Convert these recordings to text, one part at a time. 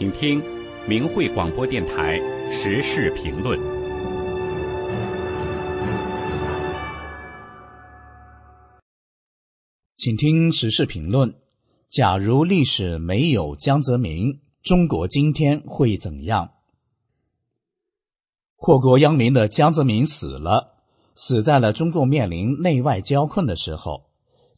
请听明慧广播电台时事评论。请听时事评论：假如历史没有江泽民，中国今天会怎样？祸国殃民的江泽民死了，死在了中共面临内外交困的时候。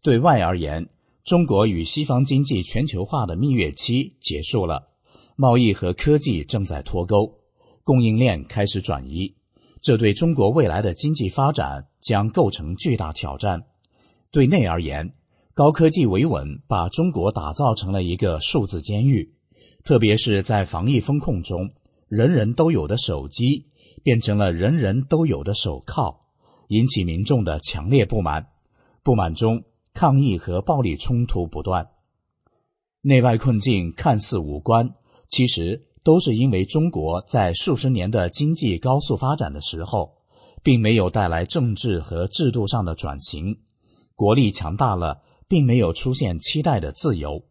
对外而言，中国与西方经济全球化的蜜月期结束了，贸易和科技正在脱钩，供应链开始转移，这对中国未来的经济发展将构成巨大挑战。对内而言，高科技维稳把中国打造成了一个数字监狱，特别是在防疫风控中，人人都有的手机变成了人人都有的手铐，引起民众的强烈不满。不满中。抗议和暴力冲突不断，内外困境看似无关，其实都是因为中国在数十年的经济高速发展的时候，并没有带来政治和制度上的转型，国力强大了，并没有出现期待的自由，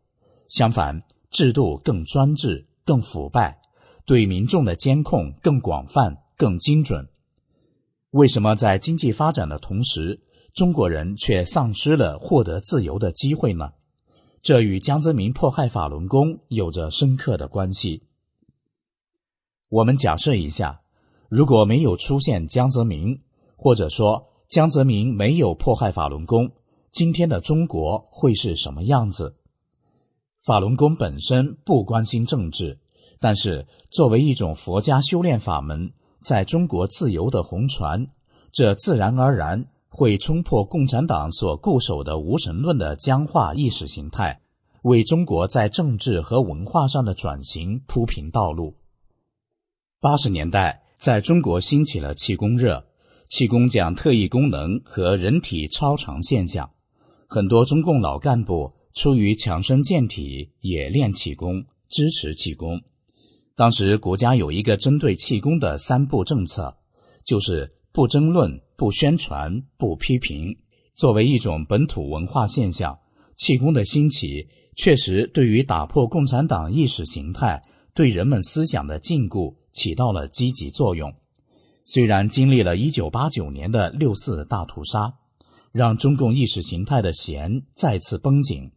相反，制度更专制、更腐败，对民众的监控更广泛、更精准。为什么在经济发展的同时？中国人却丧失了获得自由的机会呢？这与江泽民迫害法轮功有着深刻的关系。我们假设一下，如果没有出现江泽民，或者说江泽民没有迫害法轮功，今天的中国会是什么样子？法轮功本身不关心政治，但是作为一种佛家修炼法门，在中国自由的红传，这自然而然。会冲破共产党所固守的无神论的僵化意识形态，为中国在政治和文化上的转型铺平道路。八十年代，在中国兴起了气功热，气功讲特异功能和人体超常现象，很多中共老干部出于强身健体也练气功，支持气功。当时国家有一个针对气功的三不政策，就是不争论。不宣传，不批评。作为一种本土文化现象，气功的兴起确实对于打破共产党意识形态对人们思想的禁锢起到了积极作用。虽然经历了一九八九年的六四大屠杀，让中共意识形态的弦再次绷紧，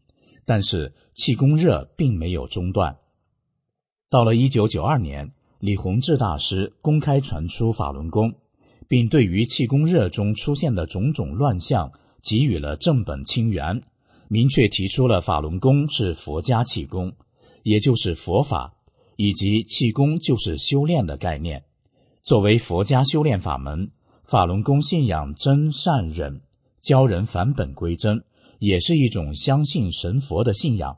但是气功热并没有中断。到了一九九二年，李洪志大师公开传出法轮功。并对于气功热中出现的种种乱象给予了正本清源，明确提出了法轮功是佛家气功，也就是佛法，以及气功就是修炼的概念。作为佛家修炼法门，法轮功信仰真善忍，教人返本归真，也是一种相信神佛的信仰，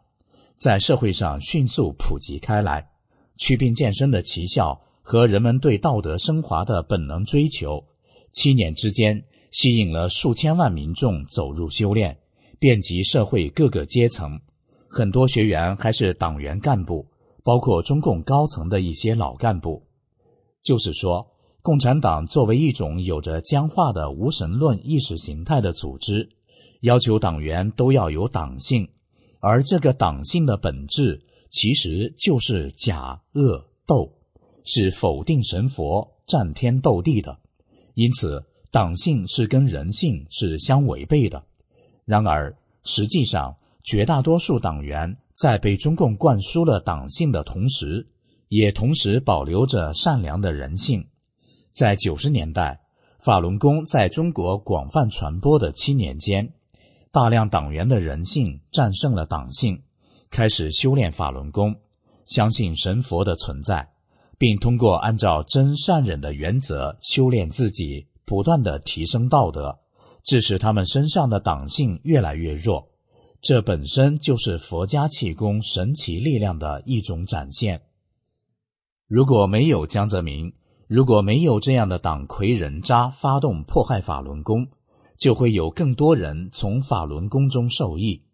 在社会上迅速普及开来，祛病健身的奇效。和人们对道德升华的本能追求，七年之间吸引了数千万民众走入修炼，遍及社会各个阶层。很多学员还是党员干部，包括中共高层的一些老干部。就是说，共产党作为一种有着僵化的无神论意识形态的组织，要求党员都要有党性，而这个党性的本质其实就是假恶斗。是否定神佛、战天斗地的，因此党性是跟人性是相违背的。然而，实际上绝大多数党员在被中共灌输了党性的同时，也同时保留着善良的人性。在九十年代，法轮功在中国广泛传播的七年间，大量党员的人性战胜了党性，开始修炼法轮功，相信神佛的存在。并通过按照真善忍的原则修炼自己，不断的提升道德，致使他们身上的党性越来越弱。这本身就是佛家气功神奇力量的一种展现。如果没有江泽民，如果没有这样的党魁人渣发动迫害法轮功，就会有更多人从法轮功中受益。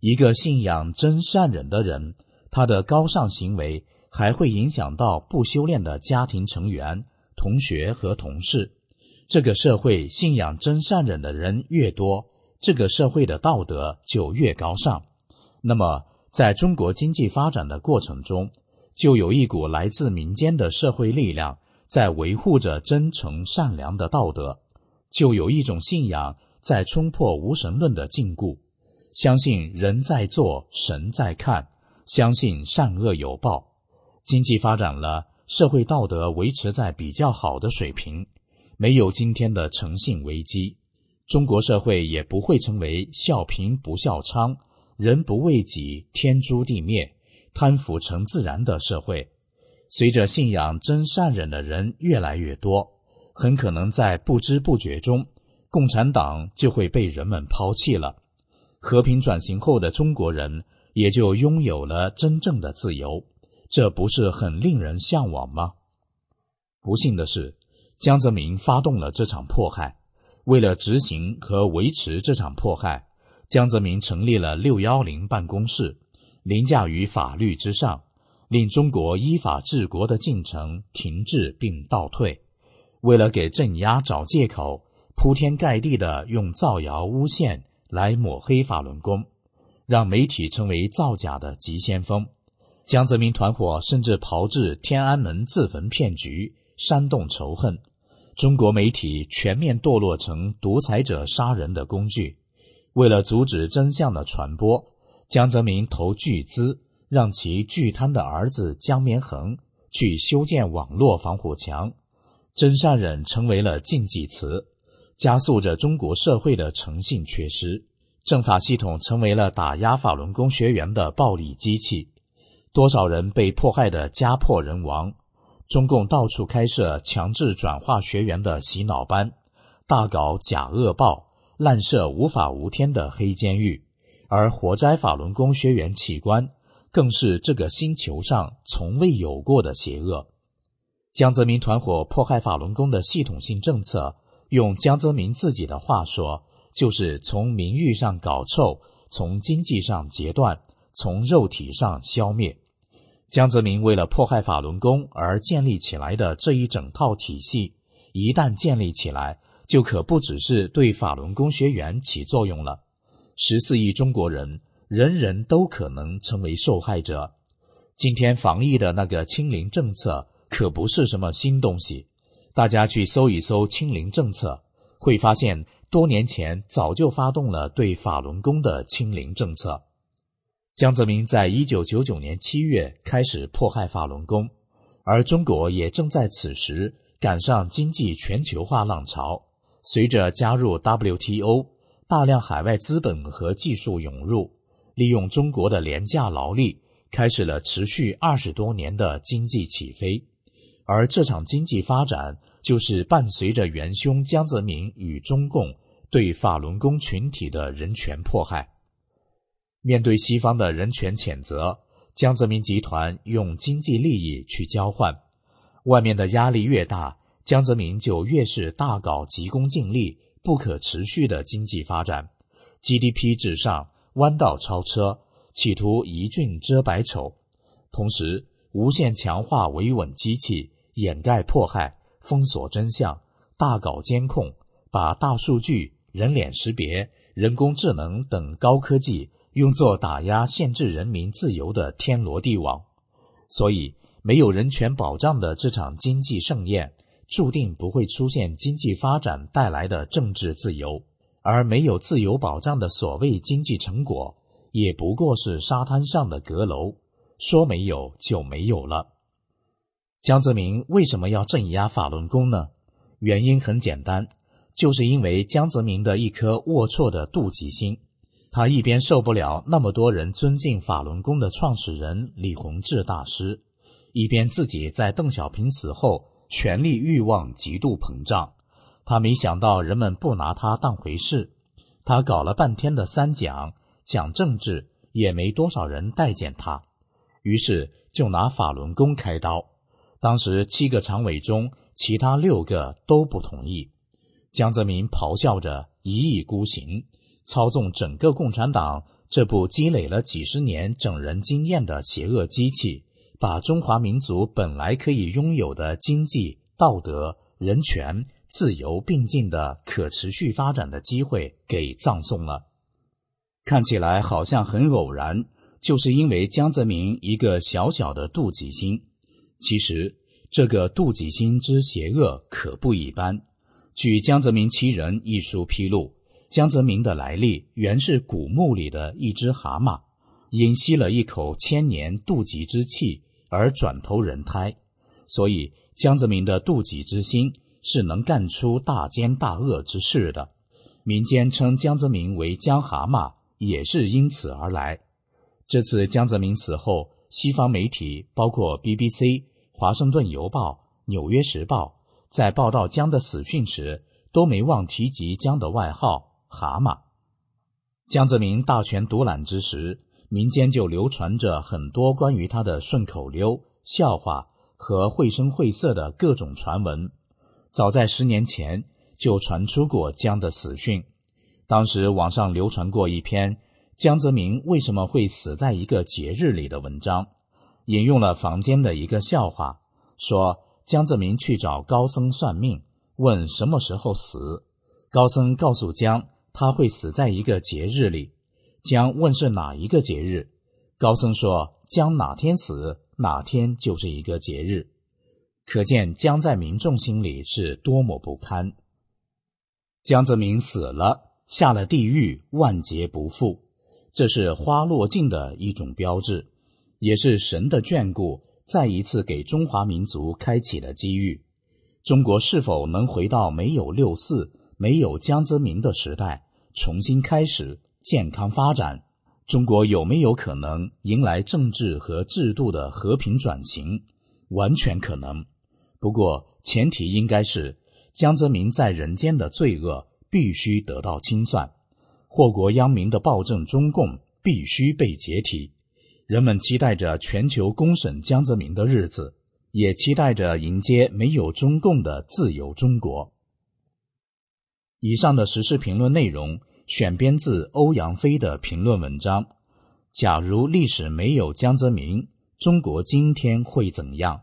一个信仰真善忍的人，他的高尚行为。还会影响到不修炼的家庭成员、同学和同事。这个社会信仰真善忍的人越多，这个社会的道德就越高尚。那么，在中国经济发展的过程中，就有一股来自民间的社会力量在维护着真诚善良的道德，就有一种信仰在冲破无神论的禁锢，相信人在做，神在看，相信善恶有报，经济发展了，社会道德维持在比较好的水平，没有今天的诚信危机，中国社会也不会成为笑贫不笑娼。人不为己，天诛地灭，贪腐成自然的社会。随着信仰真善忍的人越来越多，很可能在不知不觉中，共产党就会被人们抛弃了。和平转型后的中国人也就拥有了真正的自由，这不是很令人向往吗？不幸的是，江泽民发动了这场迫害，为了执行和维持这场迫害。江泽民成立了“六幺零”办公室，凌驾于法律之上，令中国依法治国的进程停滞并倒退。为了给镇压找借口，铺天盖地的用造谣诬陷来抹黑法轮功，让媒体成为造假的急先锋。江泽民团伙甚至炮制天安门自焚骗局，煽动仇恨。中国媒体全面堕落成独裁者杀人的工具。为了阻止真相的传播，江泽民投巨资让其巨贪的儿子江绵恒去修建网络防火墙，真善忍成为了禁忌词，加速着中国社会的诚信缺失。政法系统成为了打压法轮功学员的暴力机器，多少人被迫害的家破人亡。中共到处开设强制转化学员的洗脑班，大搞假恶报。滥设无法无天的黑监狱，而活摘法轮功学员器官，更是这个星球上从未有过的邪恶。江泽民团伙迫害法轮功的系统性政策，用江泽民自己的话说，就是从名誉上搞臭，从经济上截断，从肉体上消灭。江泽民为了迫害法轮功而建立起来的这一整套体系，一旦建立起来，就可不只是对法轮功学员起作用了，十四亿中国人人人都可能成为受害者。今天防疫的那个清零政策可不是什么新东西，大家去搜一搜清零政策，会发现多年前早就发动了对法轮功的清零政策。江泽民在一九九九年七月开始迫害法轮功，而中国也正在此时赶上经济全球化浪潮。随着加入 WTO，大量海外资本和技术涌入，利用中国的廉价劳力，开始了持续二十多年的经济起飞。而这场经济发展，就是伴随着元凶江泽民与中共对法轮功群体的人权迫害。面对西方的人权谴责，江泽民集团用经济利益去交换，外面的压力越大。江泽民就越是大搞急功近利、不可持续的经济发展，GDP 至上，弯道超车，企图一俊遮百丑，同时无限强化维稳机器，掩盖迫害，封锁真相，大搞监控，把大数据、人脸识别、人工智能等高科技用作打压、限制人民自由的天罗地网。所以，没有人权保障的这场经济盛宴。注定不会出现经济发展带来的政治自由，而没有自由保障的所谓经济成果，也不过是沙滩上的阁楼，说没有就没有了。江泽民为什么要镇压法轮功呢？原因很简单，就是因为江泽民的一颗龌龊的妒忌心，他一边受不了那么多人尊敬法轮功的创始人李洪志大师，一边自己在邓小平死后。权力欲望极度膨胀，他没想到人们不拿他当回事。他搞了半天的三讲，讲政治也没多少人待见他，于是就拿法轮功开刀。当时七个常委中，其他六个都不同意。江泽民咆哮着一意孤行，操纵整个共产党这部积累了几十年整人经验的邪恶机器。把中华民族本来可以拥有的经济、道德、人权、自由并进的可持续发展的机会给葬送了。看起来好像很偶然，就是因为江泽民一个小小的妒忌心。其实，这个妒忌心之邪恶可不一般。据《江泽民其人》一书披露，江泽民的来历原是古墓里的一只蛤蟆，因吸了一口千年妒忌之气而转投人胎，所以江泽民的妒忌之心是能干出大奸大恶之事的。民间称江泽民为“江蛤蟆”，也是因此而来。这次江泽民死后，西方媒体包括 BBC、华盛顿邮报、纽约时报。在报道江的死讯时，都没忘提及江的外号“蛤蟆”。江泽民大权独揽之时，民间就流传着很多关于他的顺口溜、笑话和绘声绘色的各种传闻。早在十年前就传出过江的死讯，当时网上流传过一篇江泽民为什么会死在一个节日里的文章，引用了坊间的一个笑话，说。江泽民去找高僧算命，问什么时候死。高僧告诉江，他会死在一个节日里。江问是哪一个节日，高僧说江哪天死，哪天就是一个节日。可见江在民众心里是多么不堪。江泽民死了，下了地狱，万劫不复，这是花落尽的一种标志，也是神的眷顾。再一次给中华民族开启了机遇。中国是否能回到没有六四、没有江泽民的时代，重新开始健康发展？中国有没有可能迎来政治和制度的和平转型？完全可能。不过前提应该是江泽民在人间的罪恶必须得到清算，祸国殃民的暴政中共必须被解体。人们期待着全球公审江泽民的日子，也期待着迎接没有中共的自由中国。以上的时事评论内容选编自欧阳飞的评论文章。假如历史没有江泽民，中国今天会怎样？